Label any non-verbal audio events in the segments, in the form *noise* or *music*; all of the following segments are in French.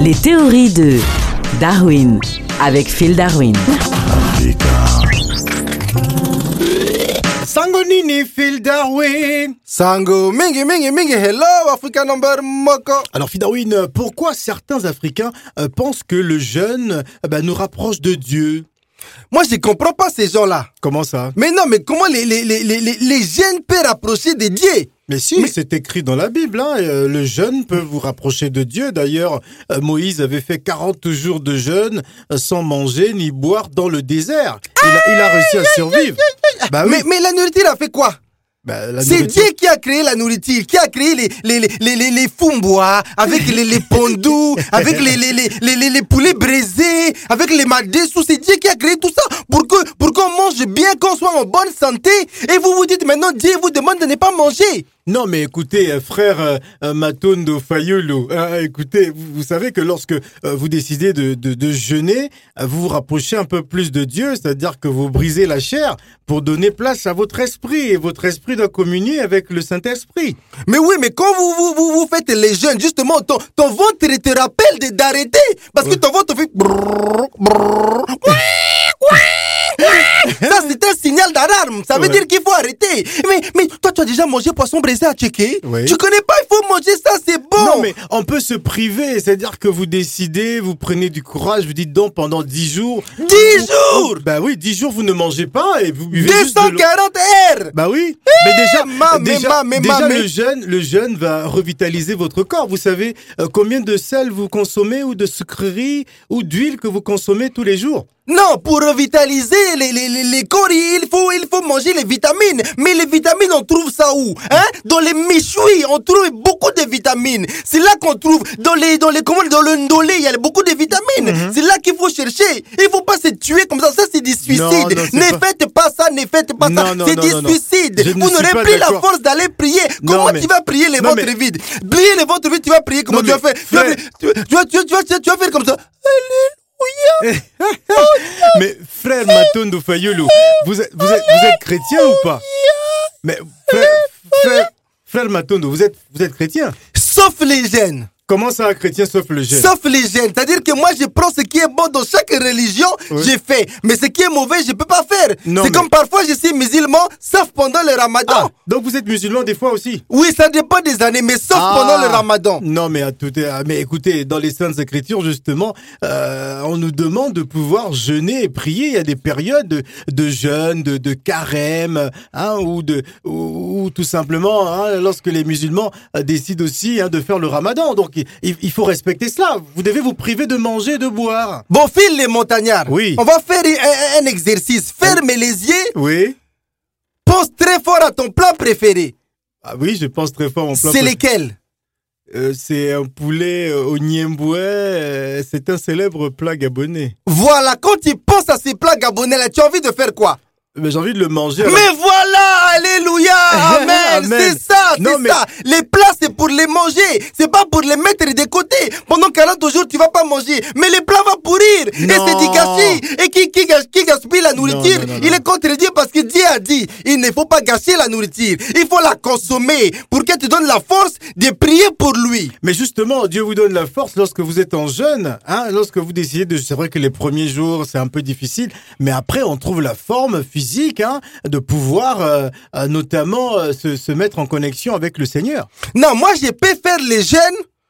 Les théories de Darwin avec Phil Darwin. Sango nini Phil Darwin? Sango mingi mingi mingi hello Africa number moko. Alors Phil Darwin, pourquoi certains Africains euh, pensent que le jeûne euh, bah, nous rapproche de Dieu? Moi je comprends pas ces gens-là. Comment ça? Mais non mais comment les les les les jeunes peuvent rapprocher de Dieu? Mais si, c'est écrit dans la Bible, hein, euh, le jeûne peut vous rapprocher de Dieu. D'ailleurs, euh, Moïse avait fait 40 jours de jeûne euh, sans manger ni boire dans le désert. Il a, il a réussi à survivre. Bah oui, mais mais la nourriture a fait quoi? Bah, C'est Dieu qui a créé la nourriture, qui a créé les les les les les, les fumbois avec les les pondous, *laughs* avec les les les les poulets braisés, avec les madessous. C'est Dieu qui a créé tout ça pour que pour qu'on mange bien, qu'on soit en bonne santé. Et vous vous dites maintenant Dieu vous demande de ne pas manger. Non, mais écoutez, euh, frère euh, euh, Matondo Fayolo, euh, écoutez, vous, vous savez que lorsque euh, vous décidez de, de, de jeûner, vous vous rapprochez un peu plus de Dieu, c'est-à-dire que vous brisez la chair pour donner place à votre esprit, et votre esprit doit communier avec le Saint-Esprit. Mais oui, mais quand vous vous vous, vous faites les jeûnes, justement, ton ton ventre te rappelle de- d'arrêter. Parce que ton ventre fait brrr, brrr, Ça, c'est un signal d'alarme. Ça veut Ouais. dire qu'il faut arrêter. Mais, mais toi, tu as déjà mangé poisson braisé à checker Oui. Tu connais pas, il faut manger ça, c'est bon. Non, mais on peut se priver, c'est-à-dire que vous décidez, vous prenez du courage, vous dites donc pendant 10 jours. 10 vous- jours Bah oui, 10 jours vous ne mangez pas et vous buvez juste de. 240 heures Bah oui, mais déjà, ma, mais déjà, ma, mais déjà ma, mais- le jeûne, le jeûne va revitaliser votre corps. Vous savez euh, combien de sel vous consommez ou de sucreries ou d'huile que vous consommez tous les jours? Non, pour revitaliser les, les, les, les corps, il faut, il faut manger les vitamines. Mais les vitamines, on trouve ça où hein? Dans les méchouis, on trouve beaucoup de vitamines. C'est là qu'on trouve. Dans les, dans les, comment, dans le ndolé, il y a beaucoup de vitamines. Mhm. C'est là qu'il faut chercher. Il faut pas se tuer comme ça. Ça, c'est du suicide. Non, non, c'est ne pas- faites pas ça, ne faites pas Non, ça. C'est du suicide. Je Vous n'aurez plus la force d'aller prier. Comment mais- tu vas prier les ventres mais- vides? Prier les ventres vides, tu vas prier comment tu vas mais faire? Tu vas, frère- tu, vas- tu, vas, tu, vas, tu, vas, tu vas- faire comme ça. Mais *laughs* frère Matondo Fayolo, vous êtes, vous êtes, vous êtes chrétien ou pas? Mais frère, frère, vous êtes, vous êtes chrétien? Sauf les jeunes. Comment ça, chrétien sauf le jeûne Sauf les gènes. C'est-à-dire que moi, je prends ce qui est bon dans chaque religion, Oui. j'ai fait. Mais ce qui est mauvais, je peux pas faire. Non, C'est mais- comme parfois, je suis musulman, sauf pendant le ramadan. Ah, donc vous êtes musulman des fois aussi Oui, ça dépend des années, mais sauf Ah. pendant le ramadan. Non, mais à tout, ah, mais écoutez, dans les Saintes Écritures, justement, euh, on nous demande de pouvoir jeûner et prier. Il y a des périodes de, de jeûne, de, de carême, hein, ou de, ou, ou tout simplement, hein, lorsque les musulmans euh, décident aussi hein, de faire le Ramadan. Donc, il, il faut respecter cela. Vous devez vous priver de manger, et de boire. Bon, file les montagnards. Oui. On va faire un, un exercice. Ferme les yeux, Oui. pense très fort à ton plat préféré. Ah oui, je pense très fort. Mon plat C'est préféré. lesquels? Euh, c'est un poulet au Niemboué. euh, C'est un célèbre plat gabonais. Voilà, quand tu penses à ces plats gabonais là, tu as envie de faire quoi? Mais j'ai envie de le manger. alors- Mais voilà, alléluia, *laughs* amen, Amen. c'est ça, c'est mais- ça. Les plats, c'est pour les manger, c'est pas pour les mettre de côté. Pendant 40 jours, tu vas pas manger, mais les plats vont pourrir. Et c'est du gâchis. Et qui, qui, gaspille la nourriture, non, non, il est contre Dieu parce que Dieu a dit, il ne faut pas gâcher la nourriture. Il faut la consommer pour qu'elle te donne la force de prier pour lui. Mais justement, Dieu vous donne la force lorsque vous êtes en jeûne, hein, lorsque vous décidez de. C'est vrai que les premiers jours c'est un peu difficile, mais après on trouve la forme physique, hein, de pouvoir euh, euh, notamment euh, se, se mettre en connexion avec le Seigneur. Non, moi, je peux faire les jeûnes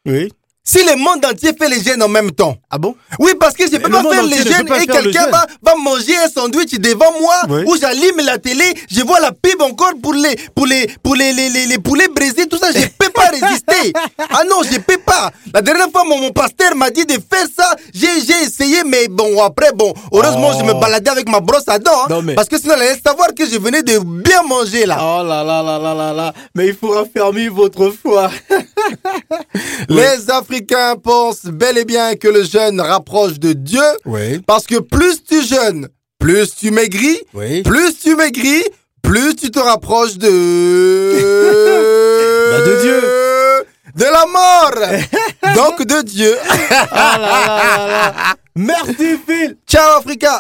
Oui. Si le monde entier fait les jeûnes en même temps. Ah bon? Oui, parce que je peux le pas faire les ne pas et quelqu'un va, va manger un sandwich devant moi ou j'allume la télé, je vois la pub encore pour les pour les pour les, les, poulets brisés, tout ça, je *laughs* peux pas résister. Ah non, je peux pas. La dernière fois, mon, pasteur m'a dit de faire ça. J'ai essayé, mais bon, après, bon, heureusement, Oh. je me baladais avec ma brosse à dents. hein, Parce que sinon, elle allait savoir que je venais de bien manger là. Oh là là là là là là Mais il faut raffermir votre foi. Les *laughs* Africains pensent bel et bien que le jeûne rapproche de Dieu. Oui. Parce que plus tu jeûnes, plus tu maigris, Oui. plus tu maigris, plus tu te rapproches de... *laughs* Bah, de Dieu. De la mort *laughs* Donc de Dieu Ah là là là là. *laughs* Merci Phil. Ciao Africa